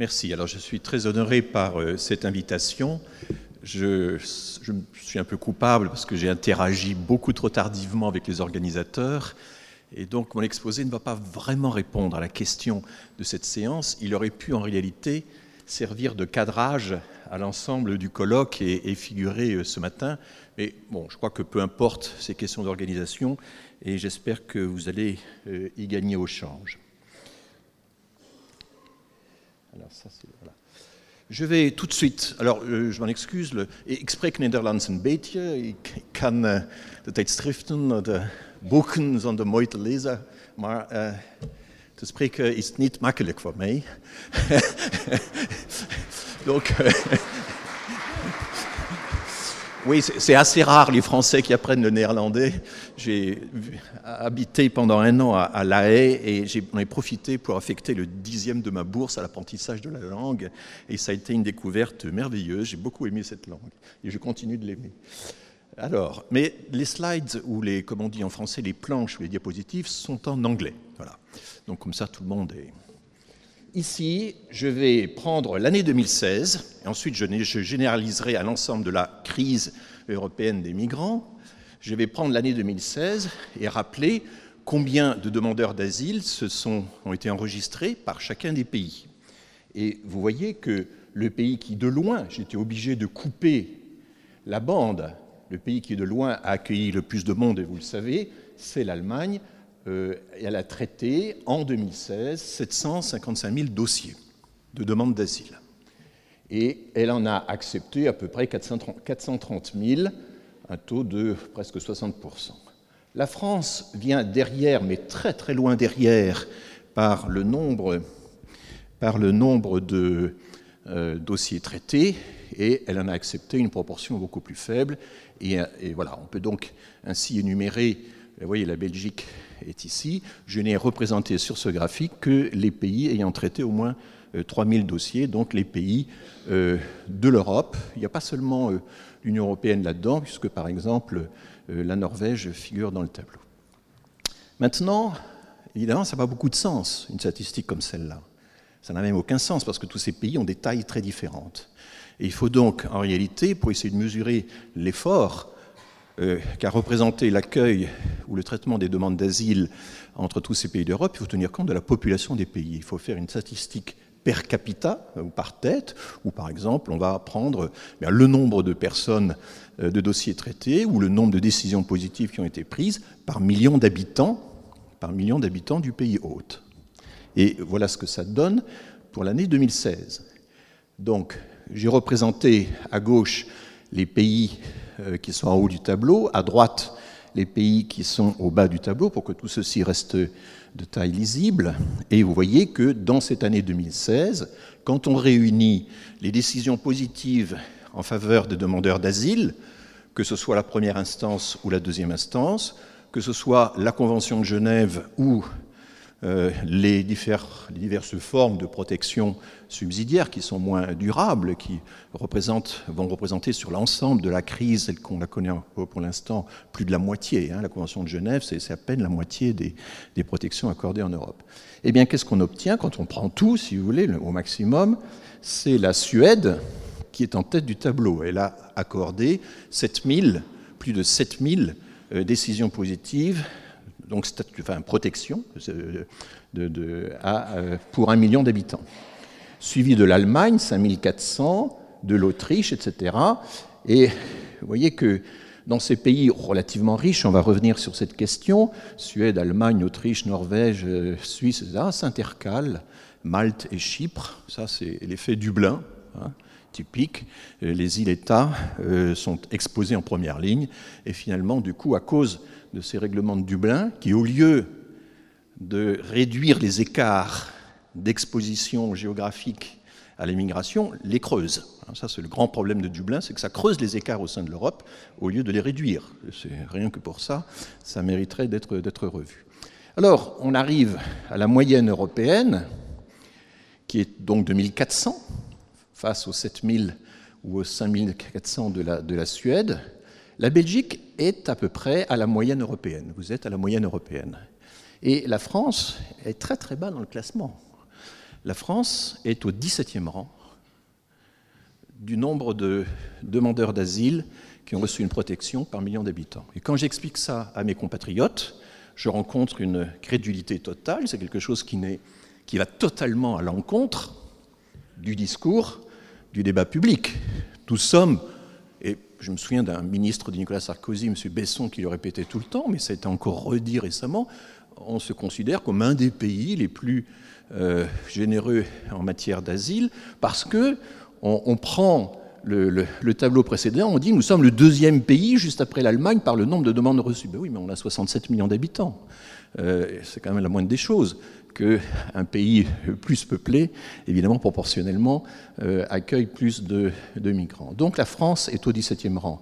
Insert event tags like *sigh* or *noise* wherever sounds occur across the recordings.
Merci. Alors, je suis très honoré par euh, cette invitation. Je, suis un peu coupable parce que j'ai interagi beaucoup trop tardivement avec les organisateurs. Et donc, mon exposé ne va pas vraiment répondre à la question de cette séance. Il aurait pu, en réalité, servir de cadrage à l'ensemble du colloque et, et, figurer euh, ce matin. Mais bon, je crois que peu importe ces questions d'organisation, et j'espère que vous allez euh, y gagner au change. Alors ça, c'est voilà. Je vais tout de suite, alors euh, je m'en excuse, le, ik spreek Nederlands een beetje. Ik kan uh, de tijdschriften, de boeken zonder mooi te lezen, maar uh, te spreken is niet makkelijk voor mij. *laughs* Donc, oui, c'est assez rare les Français qui apprennent le néerlandais. J'ai habité pendant un an à, La Haye et j'en ai, ai, profité pour affecter le dixième de ma bourse à l'apprentissage de la langue. Et ça a été une découverte merveilleuse. J'ai beaucoup aimé cette langue et je continue de l'aimer. Alors, mais les slides ou les, comme on dit en français, les planches ou les diapositives sont en anglais. Voilà. Donc comme ça, tout le monde est. Ici, je vais prendre l'année 2016 et ensuite je, généraliserai à l'ensemble de la crise européenne des migrants. Je vais prendre l'année 2016 et rappeler combien de demandeurs d'asile ont été enregistrés par chacun des pays. Et vous voyez que le pays qui, de loin, j'étais obligé de couper la bande, le pays qui, de loin, a accueilli le plus de monde, et vous le savez, c'est l'Allemagne. Euh, elle a traité en 2016 755 000 dossiers de demande d'asile. Et elle en a accepté à peu près 430 000, un taux de presque 60% La France vient derrière, mais très très loin derrière, par le nombre, de euh, dossiers traités, et elle en a accepté une proportion beaucoup plus faible. Et voilà, on peut donc ainsi énumérer, vous voyez, la Belgique est ici. Je n'ai représenté sur ce graphique que les pays ayant traité au moins euh, 3000 dossiers, donc les pays euh, de l'Europe. Il n'y a pas seulement euh, l'Union européenne là-dedans, puisque par exemple euh, la Norvège figure dans le tableau. Maintenant, évidemment, ça n'a pas beaucoup de sens, une statistique comme celle-là. Ça n'a même aucun sens, parce que tous ces pays ont des tailles très différentes. Et il faut donc, en réalité, pour essayer de mesurer l'effort euh, qu'a représenté l'accueil ou le traitement des demandes d'asile entre tous ces pays d'Europe, il faut tenir compte de la population des pays. Il faut faire une statistique per capita ou par tête, ou par exemple, on va prendre bien, le nombre de personnes euh, de dossiers traités ou le nombre de décisions positives qui ont été prises par million d'habitants, par million d'habitants du pays hôte. Et voilà ce que ça donne pour l'année 2016. Donc, j'ai représenté à gauche les pays euh, qui sont en haut du tableau, à droite les pays qui sont au bas du tableau pour que tout ceci reste de taille lisible. Et vous voyez que dans cette année 2016, quand on réunit les décisions positives en faveur des demandeurs d'asile, que ce soit la première instance ou la deuxième instance, que ce soit la Convention de Genève ou euh, les, diverses formes de protection subsidiaire qui sont moins durables, qui vont représenter sur l'ensemble de la crise, qu'on la connaît pour l'instant, plus de la moitié. Hein, la Convention de Genève, c'est à peine la moitié des, des, protections accordées en Europe. Eh bien, qu'est-ce qu'on obtient quand on prend tout, si vous voulez, au maximum? C'est la Suède qui est en tête du tableau. Elle a accordé 7000, plus de 7000 euh, décisions positives donc protection euh, pour un million d'habitants. Suivi de l'Allemagne, 5400, de l'Autriche, etc. Et vous voyez que dans ces pays relativement riches, on va revenir sur cette question, Suède, Allemagne, Autriche, Norvège, euh, Suisse, etc., s'intercalent Malte et Chypre, ça c'est l'effet Dublin, hein, typique. Les îles-États euh, sont exposés en première ligne, et finalement, du coup, à cause de ces règlements de Dublin qui, au lieu de réduire les écarts d'exposition géographique à l'immigration, les creusent. Ça, c'est le grand problème de Dublin, c'est que ça creuse les écarts au sein de l'Europe au lieu de les réduire. C'est rien que pour ça, ça mériterait d'être revu. Alors, on arrive à la moyenne européenne, qui est donc de 1400, face aux 7000 ou aux 5400 de la, de la Suède. La Belgique est à peu près à la moyenne européenne. Vous êtes à la moyenne européenne. Et la France est très très bas dans le classement. La France est au 17e rang du nombre de demandeurs d'asile qui ont reçu une protection par million d'habitants. Et quand j'explique ça à mes compatriotes, je rencontre une crédulité totale, c'est quelque chose qui, qui va totalement à l'encontre du discours, du débat public. Nous sommes, et je me souviens d'un ministre de Nicolas Sarkozy, M. Besson, qui le répétait tout le temps, mais ça a été encore redit récemment, on se considère comme un des pays les plus euh, généreux en matière d'asile, parce que on, prend le, tableau précédent, on dit nous sommes le deuxième pays, juste après l'Allemagne, par le nombre de demandes reçues. Ben oui, mais on a 67 millions d'habitants. Euh, c'est quand même la moindre des choses qu'un pays plus peuplé, évidemment proportionnellement, euh, accueille plus de, migrants. Donc la France est au 17e rang.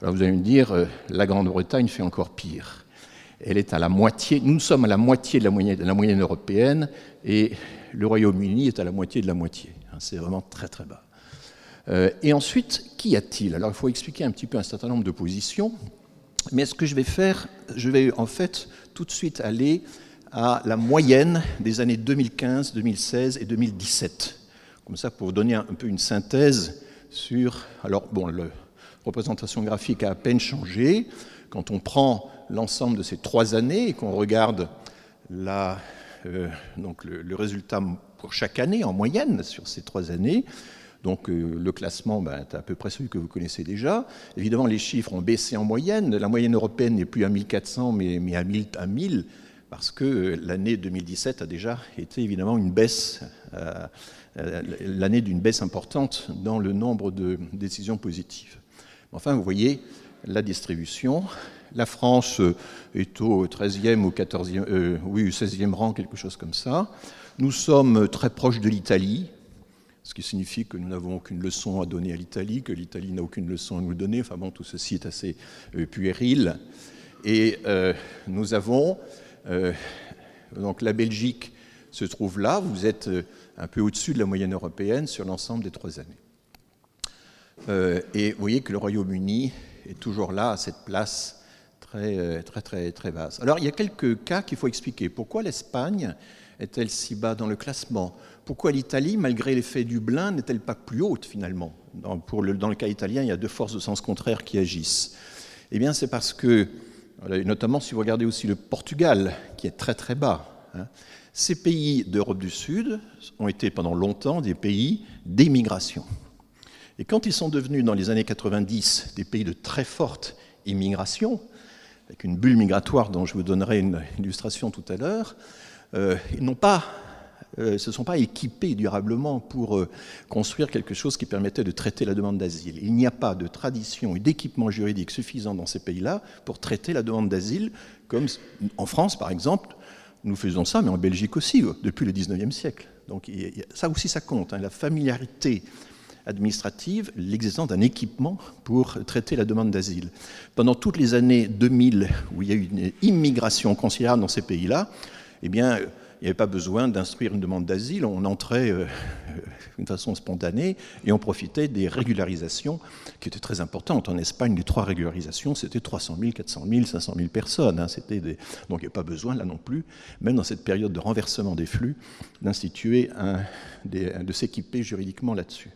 Alors vous allez me dire, euh, la Grande-Bretagne fait encore pire. Elle est à la moitié, nous sommes à la moitié de la moyenne, européenne et le Royaume-Uni est à la moitié de la moitié. C'est vraiment très très bas. Euh, et ensuite, qu'y a-t-il? Alors il faut expliquer un petit peu un certain nombre de positions, mais ce que je vais faire, je vais en fait tout de suite aller à la moyenne des années 2015, 2016 et 2017. Comme ça, pour vous donner un peu une synthèse sur... Alors, bon, la représentation graphique a à peine changé. Quand on prend l'ensemble de ces trois années et qu'on regarde la, euh, donc le, résultat pour chaque année en moyenne sur ces trois années, donc euh, le classement ben, est à peu près celui que vous connaissez déjà. Évidemment, les chiffres ont baissé en moyenne. La moyenne européenne n'est plus à 1400, mais, à 1000, à 1000 parce que euh, l'année 2017 a déjà été évidemment une baisse, euh, l'année d'une baisse importante dans le nombre de décisions positives. Enfin, vous voyez la distribution. La France est au 13e ou 14e, oui, 16e rang, quelque chose comme ça. Nous sommes très proches de l'Italie, ce qui signifie que nous n'avons aucune leçon à donner à l'Italie, que l'Italie n'a aucune leçon à nous donner. Enfin bon, tout ceci est assez euh, puéril. Et euh, nous avons, euh, donc la Belgique se trouve là, vous êtes un peu au-dessus de la moyenne européenne sur l'ensemble des trois années. et vous voyez que le Royaume-Uni est toujours là, à cette place très, très, très, très basse. Alors il y a quelques cas qu'il faut expliquer. Pourquoi l'Espagne est-elle si bas dans le classement? Pourquoi l'Italie, malgré l'effet Dublin, n'est-elle pas plus haute finalement? Dans, le, dans le cas italien, il y a deux forces de sens contraire qui agissent. Eh bien, c'est parce que, notamment si vous regardez aussi le Portugal, qui est très très bas, hein, ces pays d'Europe du Sud ont été pendant longtemps des pays d'émigration. Et quand ils sont devenus dans les années 90 des pays de très forte immigration, avec une bulle migratoire dont je vous donnerai une illustration tout à l'heure, euh, ils n'ont pas euh, se sont pas équipés durablement pour euh, construire quelque chose qui permettait de traiter la demande d'asile. Il n'y a pas de tradition et d'équipement juridique suffisant dans ces pays-là pour traiter la demande d'asile, comme en France, par exemple, nous faisons ça, mais en Belgique aussi, depuis le 19e siècle. Donc ça aussi, ça compte. Hein. la familiarité administrative, l'existence d'un équipement pour traiter la demande d'asile. Pendant toutes les années 2000, où il y a eu une immigration considérable dans ces pays-là, eh bien, il n'y avait pas besoin d'instruire une demande d'asile, on entrait euh, *laughs* d'une façon spontanée et on profitait des régularisations qui étaient très importantes. En Espagne, les trois régularisations, c'était 300 000, 400 000, 500 000 personnes. Hein. Des... Donc il n'y a pas besoin, là non plus, même dans cette période de renversement des flux, d'instituer, de s'équiper juridiquement là-dessus.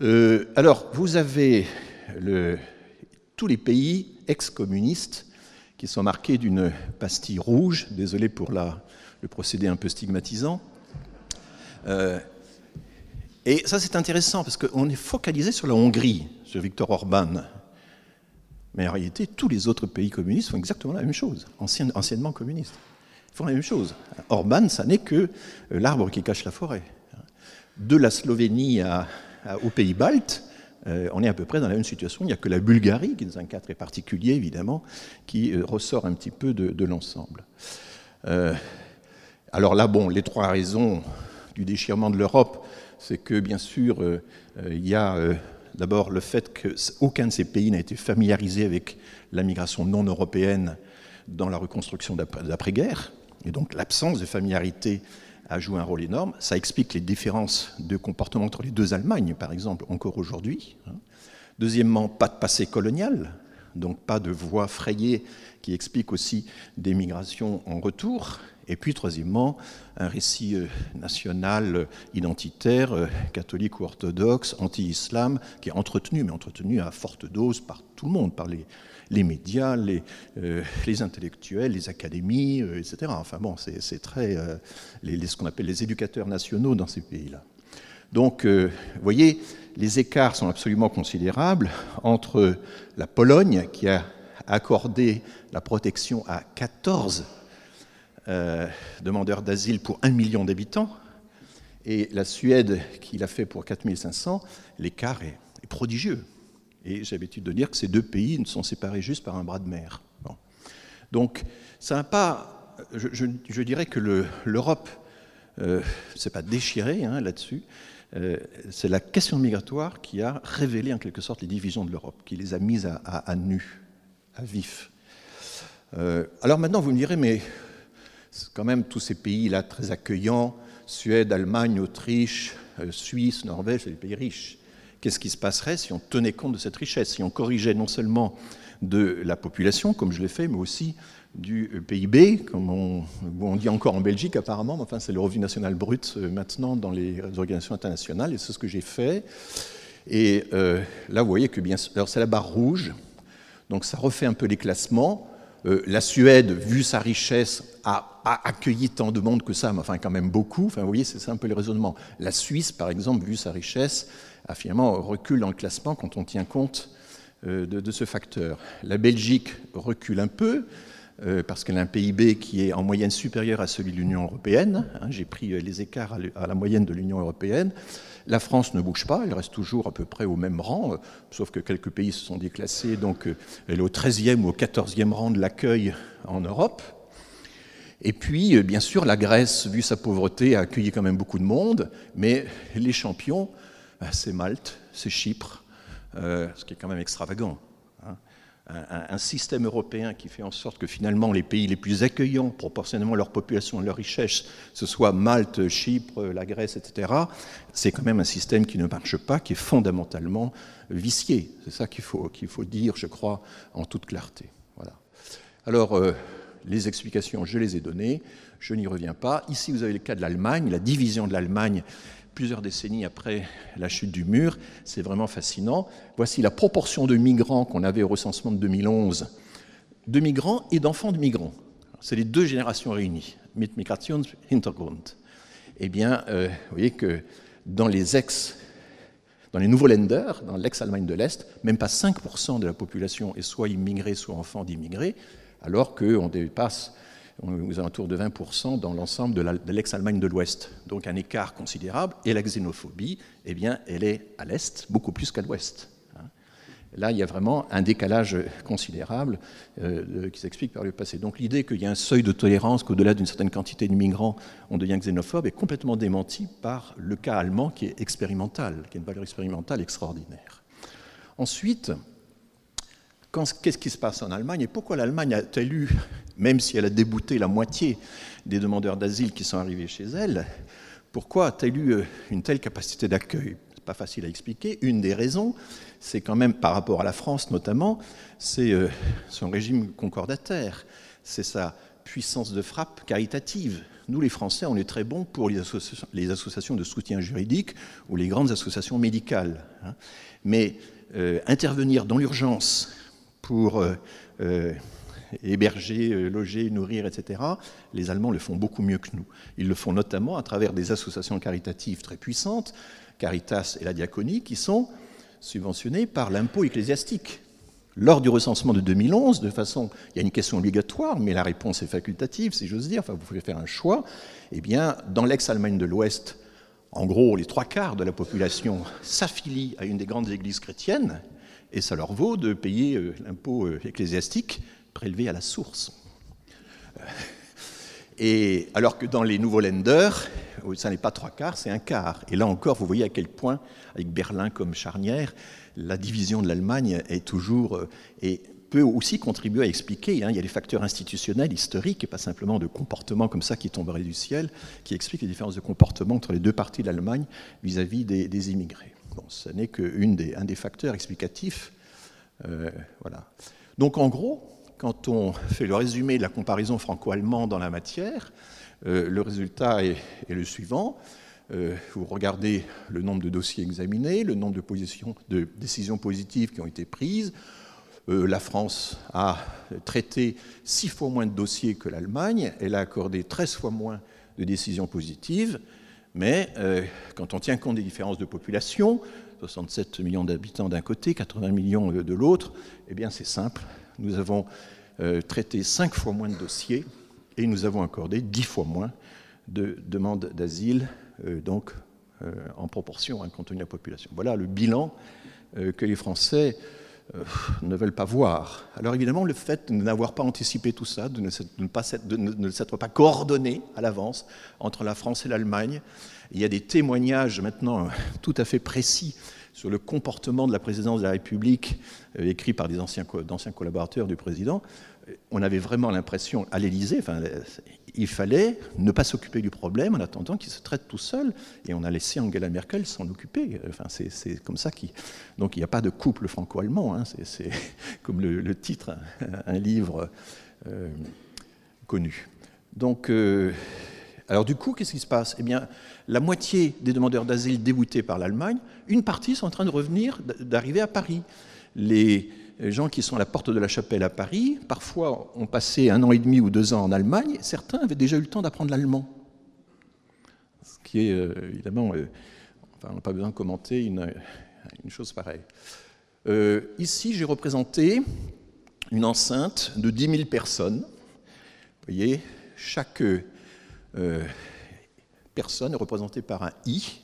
Euh, alors, vous avez tous les pays ex-communistes qui sont marqués d'une pastille rouge. Désolé pour la, le procédé un peu stigmatisant. Euh, et ça, c'est intéressant parce qu'on est focalisé sur la Hongrie, sur Viktor Orban. Mais en réalité, tous les autres pays communistes font exactement la même chose, anciennement communistes. Ils font la même chose. Orban, ça n'est que euh, l'arbre qui cache la forêt. De la Slovénie aux pays baltes, euh, on est à peu près dans la même situation. Il n'y a que la Bulgarie, qui est dans un cas très particulier, évidemment, qui ressort un petit peu de, l'ensemble. Alors là, bon, les trois raisons du déchirement de l'Europe, c'est que, bien sûr, il y a d'abord le fait qu'aucun de ces pays n'a été familiarisé avec la migration non européenne dans la reconstruction d'après-guerre, et donc l'absence de familiarité a joué un rôle énorme. Ça explique les différences de comportement entre les deux Allemagnes, par exemple, encore aujourd'hui. Hein. Deuxièmement, pas de passé colonial, donc pas de voie frayée qui explique aussi des migrations en retour. Et puis, troisièmement, un récit euh, national euh, identitaire, euh, catholique ou orthodoxe, anti-islam, qui est entretenu, mais entretenu à forte dose par tout le monde, par les, médias, les, intellectuels, les académies, etc. Enfin bon, c'est très. Ce qu'on appelle les éducateurs nationaux dans ces pays-là. Donc, vous voyez, les écarts sont absolument considérables entre la Pologne, qui a accordé la protection à 14 euh, demandeurs d'asile pour 1 million d'habitants, et la Suède, qui l'a fait pour 4500, l'écart est, prodigieux. Et j'ai l'habitude de dire que ces deux pays ne sont séparés juste par un bras de mer. Donc, ça n'a pas. Je, dirais que l'Europe ne euh, s'est pas déchirée hein, là-dessus. Euh, c'est la question migratoire qui a révélé en quelque sorte les divisions de l'Europe, qui les a mises à, nu, à vif. alors maintenant, vous me direz, mais quand même tous ces pays-là très accueillants, Suède, Allemagne, Autriche, euh, Suisse, Norvège, c'est des pays riches. Qu'est-ce qui se passerait si on tenait compte de cette richesse, si on corrigeait non seulement de la population, comme je l'ai fait, mais aussi du euh, PIB, comme on, dit encore en Belgique apparemment, mais enfin c'est le revenu national brut euh, maintenant dans les organisations internationales, et c'est ce que j'ai fait. Et là, vous voyez que bien sûr, c'est la barre rouge, donc ça refait un peu les classements. Euh, la Suède, vu sa richesse, a, accueilli tant de monde que ça, mais enfin quand même beaucoup. Enfin, vous voyez, c'est un peu le raisonnement. La Suisse, par exemple, vu sa richesse, a finalement recule dans le classement quand on tient compte euh, de, ce facteur. La Belgique recule un peu, euh, parce qu'elle a un PIB qui est en moyenne supérieur à celui de l'Union européenne. Hein. J'ai pris les écarts à la moyenne de l'Union européenne. La France ne bouge pas, elle reste toujours à peu près au même rang, euh, sauf que quelques pays se sont déclassés, donc euh, elle est au 13e ou au 14e rang de l'accueil en Europe. Et puis, euh, bien sûr, la Grèce, vu sa pauvreté, a accueilli quand même beaucoup de monde, mais les champions, c'est Malte, c'est Chypre, ce qui est quand même extravagant un, système européen qui fait en sorte que finalement les pays les plus accueillants, proportionnellement à leur population et leur richesse, ce soit Malte, Chypre, la Grèce, etc., c'est quand même un système qui ne marche pas, qui est fondamentalement vicié. C'est ça qu'il faut, qu'il faut dire, je crois, en toute clarté. Voilà. Alors, euh, les explications, je les ai données, je n'y reviens pas. Ici, vous avez le cas de l'Allemagne, la division de l'Allemagne plusieurs décennies après la chute du mur. C'est vraiment fascinant. Voici la proportion de migrants qu'on avait au recensement de 2011, de migrants et d'enfants de migrants. C'est les deux générations réunies, mit Migrationshintergrund. Eh bien, euh, vous voyez que dans les ex, dans les nouveaux lenders, dans l'ex-Allemagne de l'Est, même pas 5% de la population est soit immigrée, soit enfant d'immigrés, alors qu'on dépasse aux alentours de 20% dans l'ensemble de l'ex-Allemagne de l'Ouest. Donc un écart considérable. Et la xénophobie, eh bien, elle est à l'Est, beaucoup plus qu'à l'Ouest. Hein. Là, il y a vraiment un décalage considérable euh, qui s'explique par le passé. Donc l'idée qu'il y a un seuil de tolérance, qu'au-delà d'une certaine quantité de migrants, on devient xénophobe, est complètement démentie par le cas allemand qui est expérimental, qui a une valeur expérimentale extraordinaire. Ensuite, qu'est-ce qui se passe en Allemagne et pourquoi l'Allemagne a-t-elle eu, *laughs* même si elle a débouté la moitié des demandeurs d'asile qui sont arrivés chez elle, pourquoi a-t-elle eu euh, une telle capacité d'accueil? C'est pas facile à expliquer. Une des raisons, c'est quand même par rapport à la France notamment, c'est euh, son régime concordataire, c'est sa puissance de frappe caritative. Nous, les Français, on est très bons pour les associations, de soutien juridique ou les grandes associations médicales. Hein. Mais euh, intervenir dans l'urgence pour euh, euh, héberger, euh, loger, nourrir, etc., les Allemands le font beaucoup mieux que nous. Ils le font notamment à travers des associations caritatives très puissantes, Caritas et la Diaconie, qui sont subventionnées par l'impôt ecclésiastique. Lors du recensement de 2011, de façon, il y a une question obligatoire, mais la réponse est facultative, si j'ose dire, enfin, vous pouvez faire un choix. Eh bien, dans l'ex-Allemagne de l'Ouest, en gros, les trois quarts de la population s'affilient à une des grandes églises chrétiennes, et ça leur vaut de payer euh, l'impôt euh, ecclésiastique prélevé à la source. Euh, et alors que dans les nouveaux lenders, ça n'est pas trois quarts, c'est un quart. Et là encore, vous voyez à quel point, avec Berlin comme charnière, la division de l'Allemagne est toujours et peut aussi contribuer à expliquer. Hein, il y a des facteurs institutionnels, historiques, et pas simplement de comportement comme ça qui tomberaient du ciel, qui expliquent les différences de comportement entre les deux parties de l'Allemagne vis-à-vis des immigrés ce n'est qu'un des, des facteurs explicatifs. Euh, voilà. Donc en gros, quand on fait le résumé de la comparaison franco-allemande dans la matière, euh, le résultat est, le suivant. Euh, vous regardez le nombre de dossiers examinés, le nombre de, décisions positives qui ont été prises. La France a traité six fois moins de dossiers que l'Allemagne. Elle a accordé 13 fois moins de décisions positives. Mais quand on tient compte des différences de population, 67 millions d'habitants d'un côté, 80 millions de l'autre, eh bien c'est simple. Nous avons traité cinq fois moins de dossiers et nous avons accordé dix fois moins de demandes d'asile, euh, donc euh, en proportion, hein, compte tenu de la population. Voilà le bilan euh, que les Français ne veulent pas voir. Alors évidemment, le fait de n'avoir pas anticipé tout ça, de ne, s'être pas coordonné à l'avance entre la France et l'Allemagne, il y a des témoignages maintenant *laughs* tout à fait précis sur le comportement de la présidence de la République, écrits par des anciens, d'anciens collaborateurs du président, on avait vraiment l'impression, à l'Élysée, enfin, il fallait ne pas s'occuper du problème en attendant qu'il se traite tout seul, et on a laissé Angela Merkel s'en occuper. Enfin, c'est comme ça qu'il. Donc il n'y a pas de couple franco-allemand, hein. c'est *laughs* comme le, titre, un, livre euh, connu. Donc, euh, alors du coup, qu'est-ce qui se passe? Eh bien, la moitié des demandeurs d'asile déboutés par l'Allemagne, une partie sont en train de revenir, d'arriver à Paris. Les gens qui sont à la porte de la chapelle à Paris, parfois ont passé un an et demi ou deux ans en Allemagne, certains avaient déjà eu le temps d'apprendre l'allemand. Ce qui est euh, évidemment, euh, enfin, on n'a pas besoin de commenter une, chose pareille. Euh, ici, j'ai représenté une enceinte de 10 000 personnes. Vous voyez, chaque personne est représentée par un I.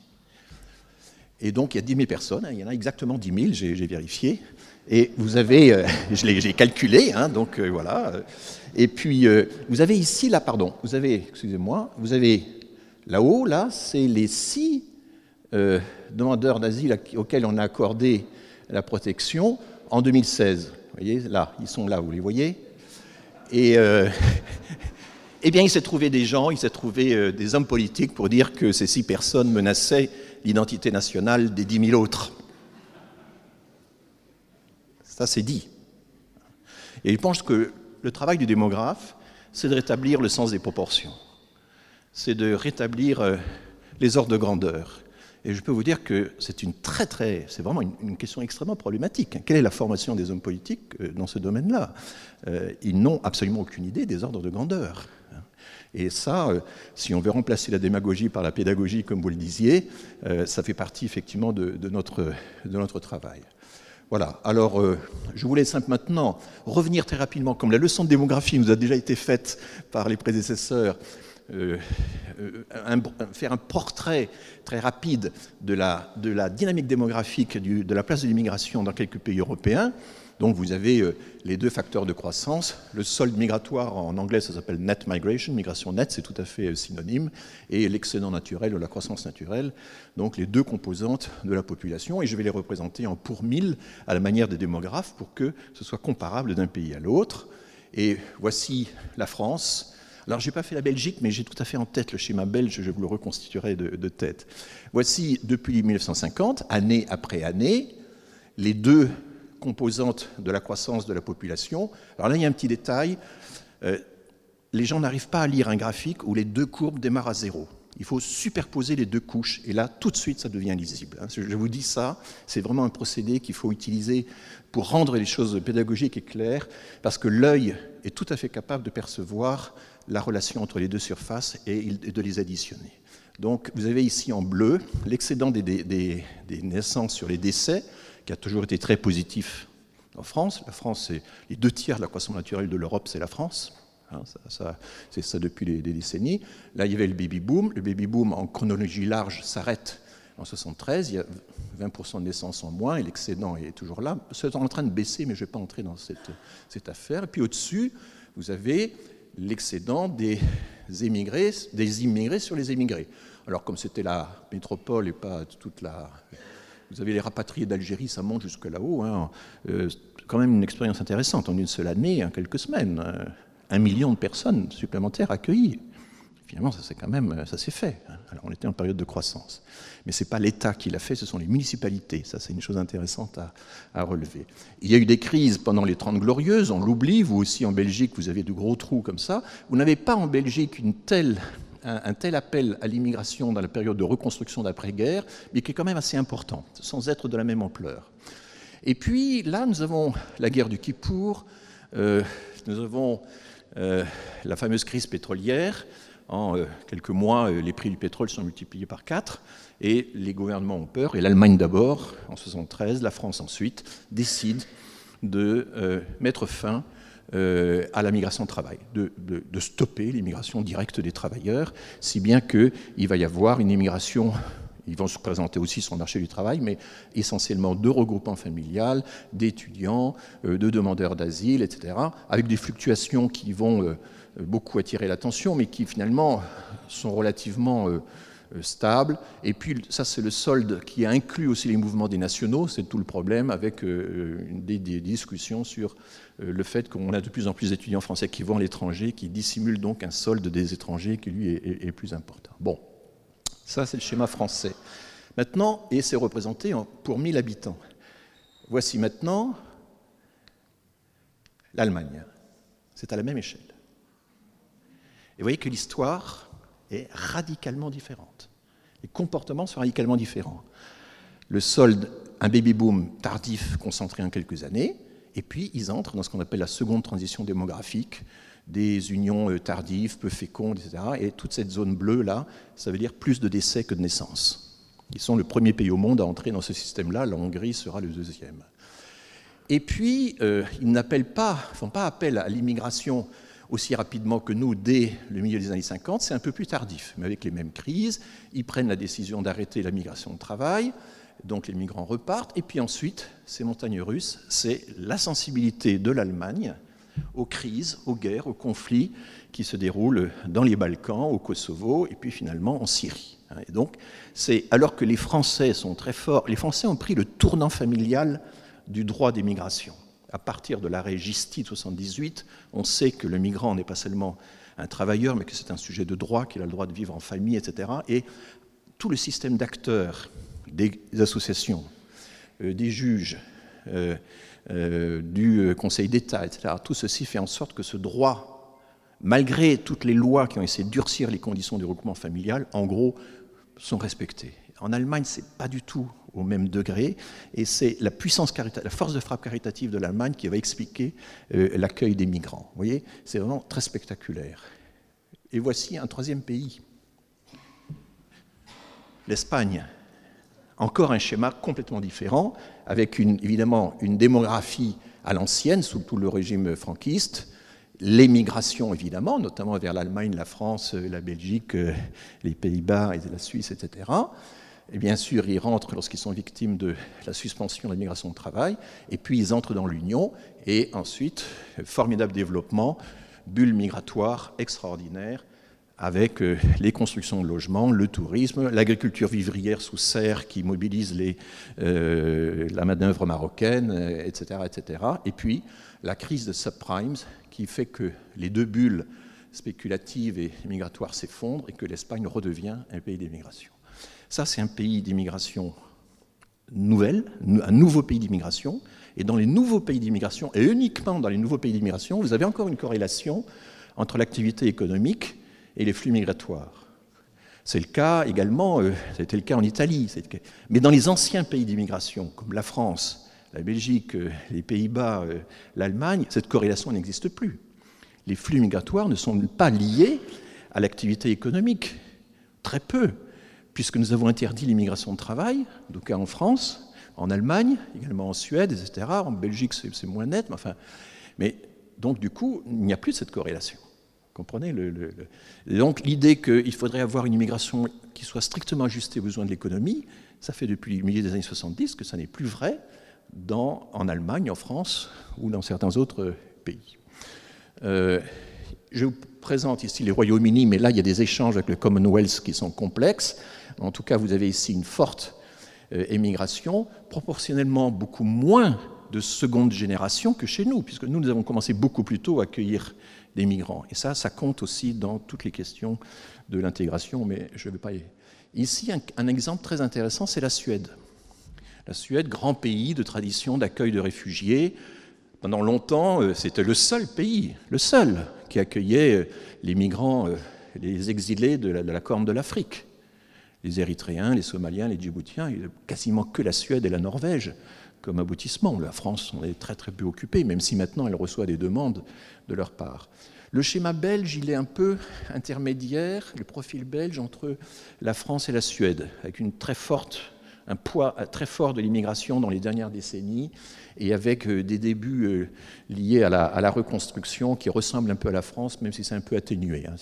Et donc, il y a 10 000 personnes, hein, il y en a exactement 10 000, j'ai vérifié. Et vous avez, euh, *laughs* je l'ai calculé, hein, donc euh, voilà. Et puis, euh, vous avez ici, là, pardon, vous avez, excusez-moi, vous avez là-haut, là, c'est les six demandeurs d'asile auxquels on a accordé la protection en 2016. Vous voyez, là, ils sont là, vous les voyez Et *laughs* eh bien, il s'est trouvé des gens, il s'est trouvé des hommes politiques pour dire que ces six personnes menaçaient l'identité nationale des dix mille autres. Ça, c'est dit. Et je pense que le travail du démographe, c'est de rétablir le sens des proportions. C'est de rétablir euh, les ordres de grandeur. Et je peux vous dire que c'est une très très, c'est vraiment une, question extrêmement problématique. Quelle est la formation des hommes politiques euh, dans ce domaine-là? Euh, Ils n'ont absolument aucune idée des ordres de grandeur. Et ça, si on veut remplacer la démagogie par la pédagogie, comme vous le disiez, ça fait partie effectivement de, notre, de notre travail. Voilà, alors euh, je voulais simple maintenant revenir très rapidement, comme la leçon de démographie nous a déjà été faite par les prédécesseurs, euh, euh, faire un portrait très rapide de la dynamique démographique de la place de l'immigration dans quelques pays européens. Donc vous avez euh, les deux facteurs de croissance. Le solde migratoire, en anglais, ça s'appelle net migration, migration nette, c'est tout à fait euh, synonyme, et l'excédent naturel ou la croissance naturelle, donc les deux composantes de la population, et je vais les représenter en pour mille à la manière des démographes pour que ce soit comparable d'un pays à l'autre. Et voici la France. Alors, je n'ai pas fait la Belgique, mais j'ai tout à fait en tête le schéma belge, je vous le reconstituerai de, de tête. Voici, depuis 1950, année après année, les deux composante de la croissance de la population. Alors là, il y a un petit détail. Euh, les gens n'arrivent pas à lire un graphique où les deux courbes démarrent à zéro. Il faut superposer les deux couches et là, tout de suite, ça devient lisible. Hein. Je vous dis ça, c'est vraiment un procédé qu'il faut utiliser pour rendre les choses pédagogiques et claires, parce que l'œil est tout à fait capable de percevoir la relation entre les deux surfaces et de les additionner. Donc, vous avez ici en bleu l'excédent des, naissances sur les décès, qui a toujours été très positif en France. La France, c'est les deux tiers de la croissance naturelle de l'Europe, c'est la France. Hein, c'est ça depuis des, décennies. Là, il y avait le baby boom. Le baby boom, en chronologie large, s'arrête en 73. Il y a 20% de naissances en moins et l'excédent est toujours là. C'est en train de baisser, mais je ne vais pas entrer dans cette, affaire. Et puis au-dessus, vous avez l'excédent des des immigrés sur les émigrés. Alors, comme c'était la métropole et pas toute la, vous avez les rapatriés d'Algérie, ça monte jusque là-haut. Hein. Euh, quand même une expérience intéressante. En une seule année, en quelques semaines, un million de personnes supplémentaires accueillies. finalement, ça s'est quand même, ça s'est fait. Hein. Alors, on était en période de croissance. Mais ce n'est pas l'État qui l'a fait, ce sont les municipalités. Ça, c'est une chose intéressante à, relever. Il y a eu des crises pendant les Trente Glorieuses, on l'oublie. Vous aussi, en Belgique, vous avez de gros trous comme ça. Vous n'avez pas en Belgique une telle un, tel appel à l'immigration dans la période de reconstruction d'après-guerre, mais qui est quand même assez important, sans être de la même ampleur. Et puis là, nous avons la guerre du Kippour, euh, nous avons euh, la fameuse crise pétrolière. En euh, quelques mois, les prix du pétrole sont multipliés par quatre et les gouvernements ont peur, et l'Allemagne d'abord, en 1973, la France ensuite, décide de mettre fin à la migration de travail, de, de stopper l'immigration directe des travailleurs, si bien qu'il va y avoir une immigration ils vont se présenter aussi sur le marché du travail, mais essentiellement de regroupements familiales, d'étudiants, euh, de demandeurs d'asile, etc., avec des fluctuations qui vont euh, beaucoup attirer l'attention, mais qui finalement sont relativement euh, stables. Et puis ça, c'est le solde qui inclut aussi les mouvements des nationaux, c'est tout le problème avec des, discussions sur le fait qu'on a de plus en plus d'étudiants français qui vont à l'étranger, qui dissimulent donc un solde des étrangers qui, lui, est plus important. Bon. Ça, c'est le schéma français. Maintenant, et c'est représenté pour 1000 habitants. Voici maintenant l'Allemagne. C'est à la même échelle. Et vous voyez que l'histoire est radicalement différente. Les comportements sont radicalement différents. Le solde, un baby-boom tardif concentré en quelques années, et puis ils entrent dans ce qu'on appelle la seconde transition démographique, des unions euh, tardives, peu fécondes, etc. Et toute cette zone bleue-là, ça veut dire plus de décès que de naissances. Ils sont le premier pays au monde à entrer dans ce système-là, la Hongrie sera le deuxième. Et puis, euh, ils n'appellent pas, font pas appel à l'immigration aussi rapidement que nous dès le milieu des années 50, c'est un peu plus tardif, mais avec les mêmes crises, ils prennent la décision d'arrêter la migration de travail, donc les migrants repartent, et puis ensuite, ces montagnes russes, c'est la sensibilité de l'Allemagne aux crises, aux guerres, aux conflits qui se déroulent dans les Balkans, au Kosovo et puis finalement en Syrie. Et donc, c'est alors que les Français sont très forts, les Français ont pris le tournant familial du droit des migrations. À partir de l'arrêt Gisti de 78, on sait que le migrant n'est pas seulement un travailleur, mais que c'est un sujet de droit, qu'il a le droit de vivre en famille, etc. Et tout le système d'acteurs, des associations, euh, des juges, euh, euh, du Conseil d'État, etc. Tout ceci fait en sorte que ce droit, malgré toutes les lois qui ont essayé de durcir les conditions du regroupement familial, en gros, sont respectées. En Allemagne, ce n'est pas du tout au même degré, et c'est la puissance la force de frappe caritative de l'Allemagne qui va expliquer euh, l'accueil des migrants. Vous voyez, c'est vraiment très spectaculaire. Et voici un troisième pays, l'Espagne encore un schéma complètement différent, avec évidemment une démographie à l'ancienne, sous tout le régime franquiste, l'émigration évidemment, notamment vers l'Allemagne, la France, la Belgique, les Pays-Bas et la Suisse, etc. Et bien sûr, ils rentrent lorsqu'ils sont victimes de la suspension de l'immigration de travail, et puis ils entrent dans l'Union, et ensuite, formidable développement, bulle migratoire extraordinaire, avec euh, les constructions de logements, le tourisme, l'agriculture vivrière sous serre qui mobilise euh, la manœuvre marocaine, etc., euh, etc. Et puis la crise de subprimes qui fait que les deux bulles spéculatives et migratoires s'effondrent et que l'Espagne redevient un pays d'immigration. Ça, c'est un pays d'immigration nouvelle, un nouveau pays d'immigration. Et dans les nouveaux pays d'immigration, et uniquement dans les nouveaux pays d'immigration, vous avez encore une corrélation entre l'activité économique et les flux migratoires. C'est le cas également, euh, c'était le cas en Italie, mais dans les anciens pays d'immigration, comme la France, la Belgique, euh, les Pays-Bas, euh, l'Allemagne, cette corrélation n'existe plus. Les flux migratoires ne sont pas liés à l'activité économique, très peu, puisque nous avons interdit l'immigration de travail, donc en France, en Allemagne, également en Suède, etc. En Belgique, c'est moins net, mais enfin. Mais donc, du coup, il n'y a plus cette corrélation. Comprenez le, Donc l'idée qu'il faudrait avoir une immigration qui soit strictement ajustée aux besoins de l'économie, ça fait depuis le milieu des années 70 que ça n'est plus vrai en Allemagne, en France ou dans certains autres pays. Euh, vous présente ici les Royaumes-Unis, mais là il y a des échanges avec le Commonwealth qui sont complexes. En tout cas, vous avez ici une forte euh, émigration, proportionnellement beaucoup moins de seconde génération que chez nous, puisque nous, nous avons commencé beaucoup plus tôt à accueillir des migrants. Et ça, ça compte aussi dans toutes les questions de l'intégration, mais je ne vais pas y... Ici, un, un exemple très intéressant, c'est la Suède. La Suède, grand pays de tradition d'accueil de réfugiés, pendant longtemps, euh, c'était le seul pays, le seul, qui accueillait euh, les migrants, euh, les exilés de la, Corne de l'Afrique. Les Érythréens, les Somaliens, les Djiboutiens, quasiment que la Suède et la Norvège comme aboutissement. La France on est très très peu occupée, même si maintenant elle reçoit des demandes de leur part. Le schéma belge, il est un peu intermédiaire, le profil belge entre la France et la Suède, avec une très forte, un poids très fort de l'immigration dans les dernières décennies et avec euh, des débuts euh, liés à la, reconstruction qui ressemblent un peu à la France, même si c'est un peu atténué. Hein.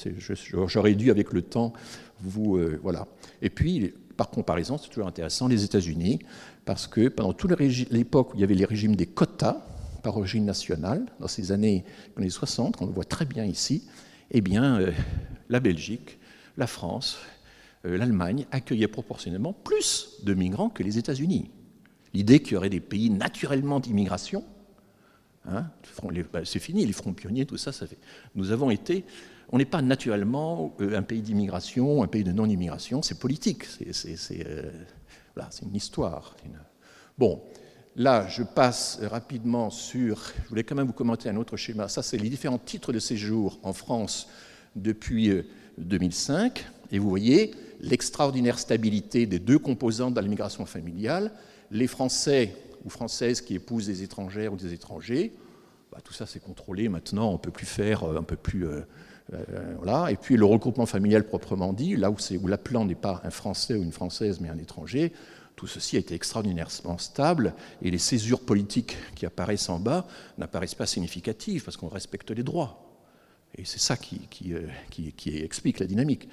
J'aurais dû, avec le temps, vous. Euh, voilà. Et puis, par comparaison, c'est toujours intéressant, les États-Unis, parce que pendant toute l'époque où il y avait les régimes des quotas par origine nationale, dans ces années, années 60, qu'on le voit très bien ici, eh bien, la Belgique, la France, l'Allemagne accueillaient proportionnellement plus de migrants que les États-Unis. L'idée qu'il y aurait des pays naturellement d'immigration, hein, bah, c'est fini, les fronts pionniers, tout ça, ça fait. Nous avons été on n'est pas naturellement euh, un pays d'immigration, un pays de non-immigration, c'est politique, c'est euh, une histoire. Bon, là, je passe rapidement sur. Je voulais quand même vous commenter un autre schéma. Ça, c'est les différents titres de séjour en France depuis 2005. Euh, Et vous voyez l'extraordinaire stabilité des deux composantes de l'immigration familiale les Français ou Françaises qui épousent des étrangères ou des étrangers. Bah, tout ça, c'est contrôlé maintenant. On ne peut plus faire un peu plus. Euh, voilà. Et puis le regroupement familial proprement dit, là où, où l'appelant n'est pas un Français ou une Française, mais un étranger, tout ceci a été extraordinairement stable et les césures politiques qui apparaissent en bas n'apparaissent pas significatives parce qu'on respecte les droits. Et c'est ça qui, euh, explique la dynamique.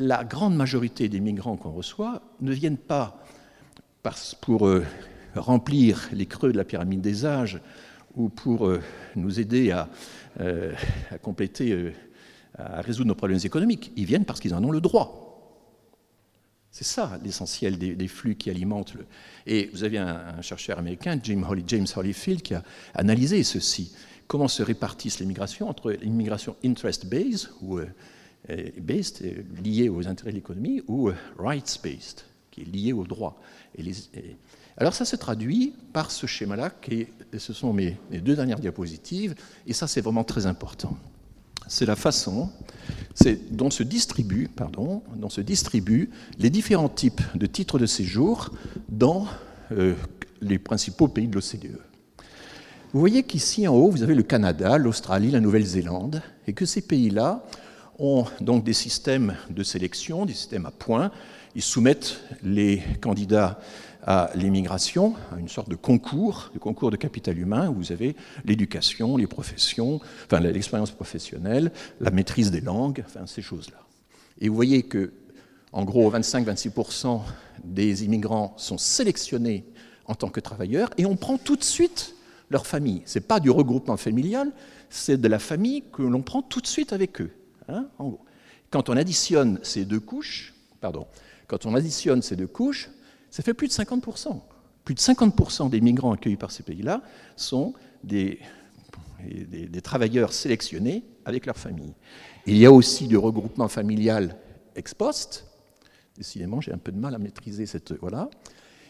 La grande majorité des migrants qu'on reçoit ne viennent pas pour euh, remplir les creux de la pyramide des âges ou pour nous aider à, à compléter à résoudre nos problèmes économiques. Ils viennent parce qu'ils en ont le droit. C'est ça l'essentiel des, flux qui alimentent le. Et vous avez un, chercheur américain, James, Holyfield, qui a analysé ceci. Comment se répartissent les migrations entre l'immigration interest-based, ou euh, based, liée aux intérêts de l'économie, ou euh, rights-based, qui est liée aux droits. Et les, et... alors ça se traduit par ce schéma-là, qui ce sont mes, mes deux dernières diapositives, et ça c'est vraiment très important c'est la façon dont se, distribuent, pardon, dont se distribuent les différents types de titres de séjour dans euh, les principaux pays de l'OCDE. Vous voyez qu'ici en haut, vous avez le Canada, l'Australie, la Nouvelle-Zélande, et que ces pays-là ont donc des systèmes de sélection, des systèmes à points. Ils soumettent les candidats à l'immigration, à une sorte de concours, de concours de capital humain, où vous avez l'éducation, les professions, enfin l'expérience professionnelle, la maîtrise des langues, enfin ces choses-là. Et vous voyez que, en gros, 25-26% des immigrants sont sélectionnés en tant que travailleurs, et on prend tout de suite leur famille. Ce n'est pas du regroupement familial, c'est de la famille que l'on prend tout de suite avec eux. Hein. Quand on additionne ces deux couches, pardon, quand on additionne ces deux couches, ça fait plus de 50%. Plus de 50% des migrants accueillis par ces pays-là sont des, travailleurs sélectionnés avec leur famille. il y a aussi du regroupement familial ex post. Décidément, j'ai un peu de mal à maîtriser cette. Voilà.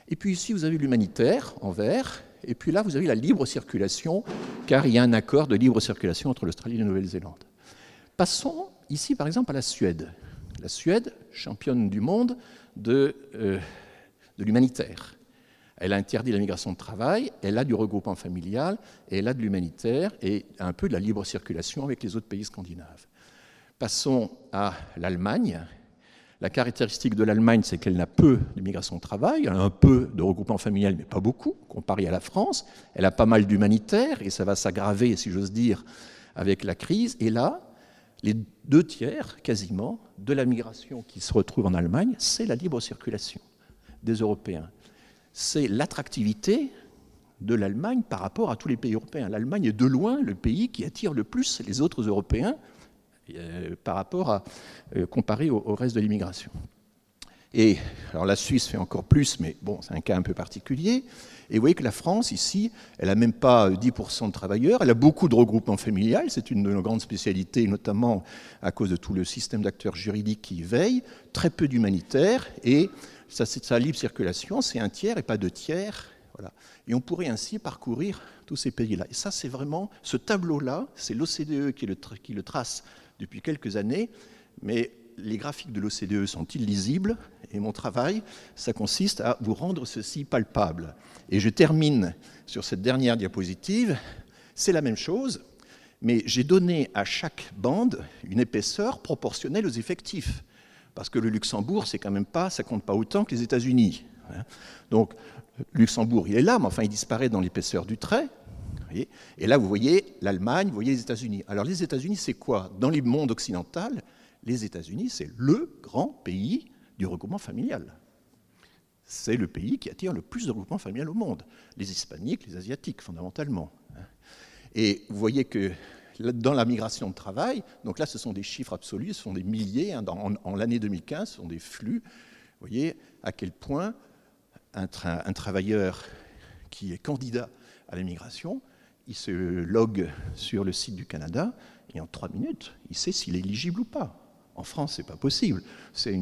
Et puis ici, vous avez l'humanitaire en vert. Et puis là, vous avez la libre circulation, car il y a un accord de libre circulation entre l'Australie et la Nouvelle-Zélande. Passons ici, par exemple, à la Suède. La Suède, championne du monde de euh, de l'humanitaire. Elle a interdit la migration de travail, elle a du regroupement familial, elle a de l'humanitaire et un peu de la libre circulation avec les autres pays scandinaves. Passons à l'Allemagne. La caractéristique de l'Allemagne, c'est qu'elle n'a peu de migration de travail, elle a un peu de regroupement familial, mais pas beaucoup, comparé à la France. Elle a pas mal d'humanitaire, et ça va s'aggraver, si j'ose dire, avec la crise. Et là, les deux tiers, quasiment, de la migration qui se retrouve en Allemagne, c'est la libre circulation des Européens. C'est l'attractivité de l'Allemagne par rapport à tous les pays européens. L'Allemagne est de loin le pays qui attire le plus les autres Européens euh, par rapport à euh, au, reste de l'immigration. Et alors la Suisse fait encore plus, mais bon, c'est un cas un peu particulier. Et vous voyez que la France, ici, elle n'a même pas 10% de travailleurs, elle a beaucoup de regroupements familiales, c'est une de nos grandes spécialités, notamment à cause de tout le système d'acteurs juridiques qui y veille, très peu d'humanitaires, et sa, sa libre circulation, c'est un tiers et pas deux tiers. Voilà. Et on pourrait ainsi parcourir tous ces pays-là. Et ça, c'est vraiment, ce tableau-là, c'est l'OCDE qui, qui, le trace depuis quelques années, mais les graphiques de l'OCDE sont illisibles et mon travail, ça consiste à vous rendre ceci palpable. Et je termine sur cette dernière diapositive. C'est la même chose, mais j'ai donné à chaque bande une épaisseur proportionnelle aux effectifs. Parce que le Luxembourg, c'est quand même pas, ça compte pas autant que les États-Unis. Hein. Donc, Luxembourg, il est là, mais enfin, il disparaît dans l'épaisseur du trait. Et là, vous voyez l'Allemagne, vous voyez les États-Unis. Alors, les États-Unis, c'est quoi? Dans le monde occidental, les États-Unis, c'est le grand pays du regroupement familial. C'est le pays qui attire le plus de regroupement familial au monde. Les hispaniques, les asiatiques, fondamentalement. Et vous voyez que dans la migration de travail, donc là, ce sont des chiffres absolus, ce sont des milliers. Hein, en, l'année 2015, ce sont des flux. Vous voyez à quel point un, un travailleur qui est candidat à l'immigration, il se logue sur le site du Canada et en trois minutes, il sait s'il est éligible ou pas. En France, ce n'est pas possible. C'est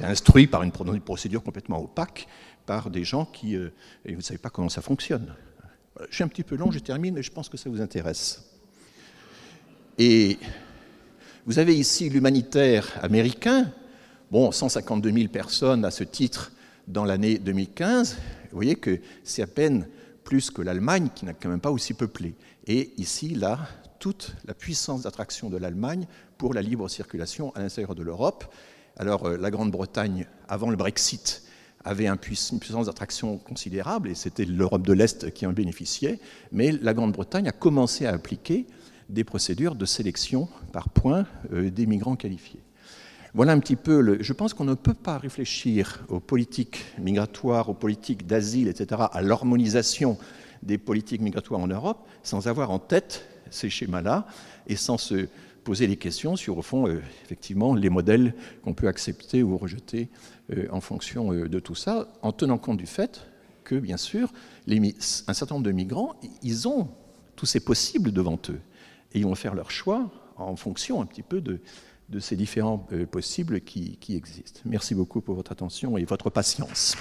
instruit par une procédure complètement opaque par des gens qui... Euh, et vous ne savez pas comment ça fonctionne. Je suis un petit peu long, je termine, mais je pense que ça vous intéresse. Et vous avez ici l'humanitaire américain. Bon, 152 000 personnes à ce titre dans l'année 2015. Vous voyez que c'est à peine plus que l'Allemagne, qui n'a quand même pas aussi peuplé. Et ici, là, toute la puissance d'attraction de l'Allemagne pour la libre circulation à l'intérieur de l'Europe. Alors euh, la Grande-Bretagne, avant le Brexit, avait une puissance d'attraction considérable, et c'était l'Europe de l'Est qui en bénéficiait, mais la Grande-Bretagne a commencé à appliquer des procédures de sélection par points euh, des migrants qualifiés. Voilà un petit peu le. Je pense qu'on ne peut pas réfléchir aux politiques migratoires, aux politiques d'asile, etc., à l'harmonisation des politiques migratoires en Europe, sans avoir en tête ces schémas-là et sans se poser des questions sur, au fond, euh, effectivement, les modèles qu'on peut accepter ou rejeter euh, en fonction euh, de tout ça, en tenant compte du fait que, bien sûr, les, un certain nombre de migrants, ils ont tous ces possibles devant eux. Et ils vont faire leur choix en fonction un petit peu de, de ces différents possibles qui, qui existent. Merci beaucoup pour votre attention et votre patience.